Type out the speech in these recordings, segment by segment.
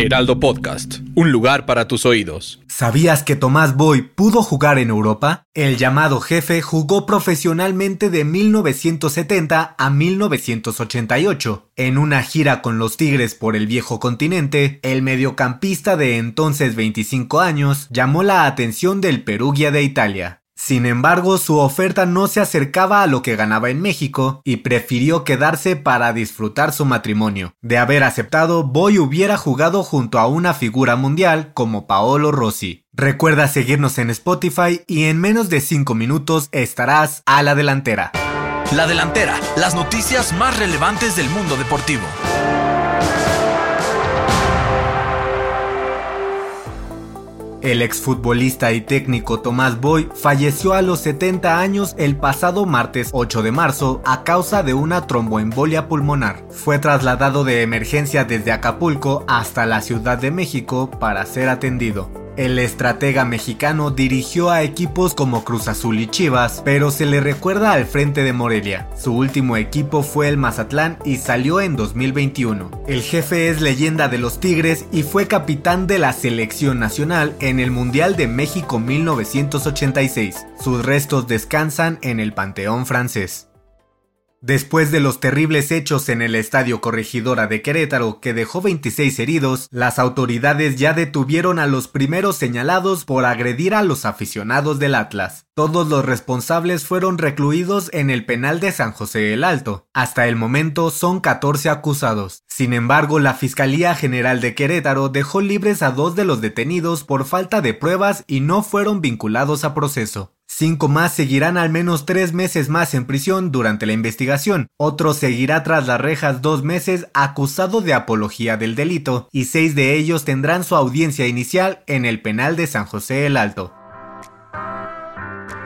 Heraldo Podcast, un lugar para tus oídos. ¿Sabías que Tomás Boy pudo jugar en Europa? El llamado jefe jugó profesionalmente de 1970 a 1988. En una gira con los Tigres por el viejo continente, el mediocampista de entonces 25 años llamó la atención del Perugia de Italia. Sin embargo, su oferta no se acercaba a lo que ganaba en México y prefirió quedarse para disfrutar su matrimonio. De haber aceptado, Boy hubiera jugado junto a una figura mundial como Paolo Rossi. Recuerda seguirnos en Spotify y en menos de 5 minutos estarás a la delantera. La delantera, las noticias más relevantes del mundo deportivo. El exfutbolista y técnico Tomás Boy falleció a los 70 años el pasado martes 8 de marzo a causa de una tromboembolia pulmonar. Fue trasladado de emergencia desde Acapulco hasta la Ciudad de México para ser atendido. El estratega mexicano dirigió a equipos como Cruz Azul y Chivas, pero se le recuerda al frente de Morelia. Su último equipo fue el Mazatlán y salió en 2021. El jefe es leyenda de los Tigres y fue capitán de la selección nacional en el Mundial de México 1986. Sus restos descansan en el Panteón francés. Después de los terribles hechos en el Estadio Corregidora de Querétaro que dejó 26 heridos, las autoridades ya detuvieron a los primeros señalados por agredir a los aficionados del Atlas. Todos los responsables fueron recluidos en el penal de San José el Alto. Hasta el momento son 14 acusados. Sin embargo, la Fiscalía General de Querétaro dejó libres a dos de los detenidos por falta de pruebas y no fueron vinculados a proceso. Cinco más seguirán al menos tres meses más en prisión durante la investigación. Otro seguirá tras las rejas dos meses acusado de apología del delito y seis de ellos tendrán su audiencia inicial en el penal de San José el Alto.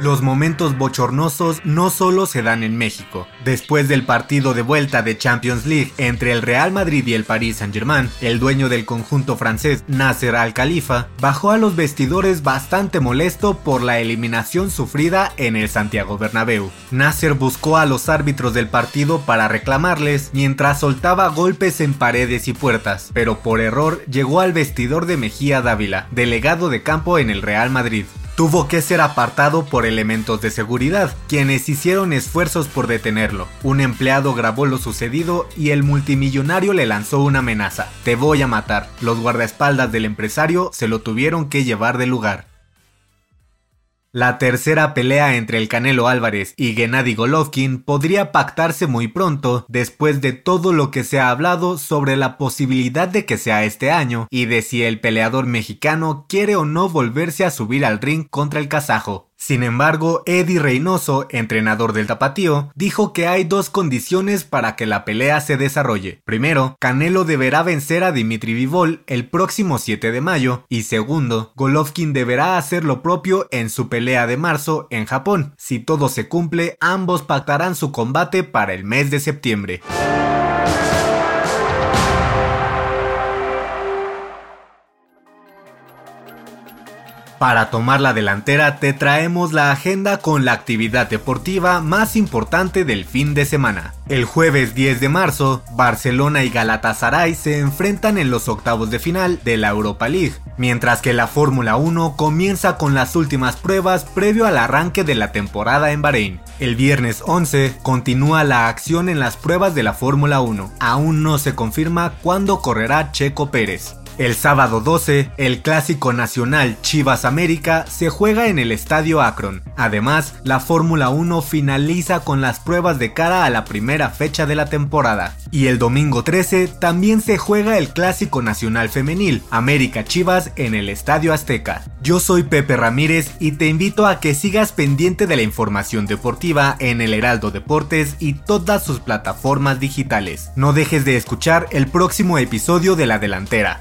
Los momentos bochornosos no solo se dan en México. Después del partido de vuelta de Champions League entre el Real Madrid y el Paris Saint-Germain, el dueño del conjunto francés Nasser Al-Khalifa bajó a los vestidores bastante molesto por la eliminación sufrida en el Santiago Bernabéu. Nasser buscó a los árbitros del partido para reclamarles mientras soltaba golpes en paredes y puertas, pero por error llegó al vestidor de Mejía Dávila, delegado de campo en el Real Madrid tuvo que ser apartado por elementos de seguridad, quienes hicieron esfuerzos por detenerlo. Un empleado grabó lo sucedido y el multimillonario le lanzó una amenaza. Te voy a matar. Los guardaespaldas del empresario se lo tuvieron que llevar del lugar. La tercera pelea entre el Canelo Álvarez y Gennady Golovkin podría pactarse muy pronto después de todo lo que se ha hablado sobre la posibilidad de que sea este año y de si el peleador mexicano quiere o no volverse a subir al ring contra el kazajo. Sin embargo, Eddie Reynoso, entrenador del Tapatío, dijo que hay dos condiciones para que la pelea se desarrolle. Primero, Canelo deberá vencer a Dimitri Vivol el próximo 7 de mayo y segundo, Golovkin deberá hacer lo propio en su pelea de marzo en Japón. Si todo se cumple, ambos pactarán su combate para el mes de septiembre. Para tomar la delantera te traemos la agenda con la actividad deportiva más importante del fin de semana. El jueves 10 de marzo, Barcelona y Galatasaray se enfrentan en los octavos de final de la Europa League, mientras que la Fórmula 1 comienza con las últimas pruebas previo al arranque de la temporada en Bahrein. El viernes 11 continúa la acción en las pruebas de la Fórmula 1. Aún no se confirma cuándo correrá Checo Pérez. El sábado 12, el clásico nacional Chivas América se juega en el Estadio Akron. Además, la Fórmula 1 finaliza con las pruebas de cara a la primera fecha de la temporada. Y el domingo 13 también se juega el clásico nacional femenil, América Chivas en el Estadio Azteca. Yo soy Pepe Ramírez y te invito a que sigas pendiente de la información deportiva en el Heraldo Deportes y todas sus plataformas digitales. No dejes de escuchar el próximo episodio de La Delantera,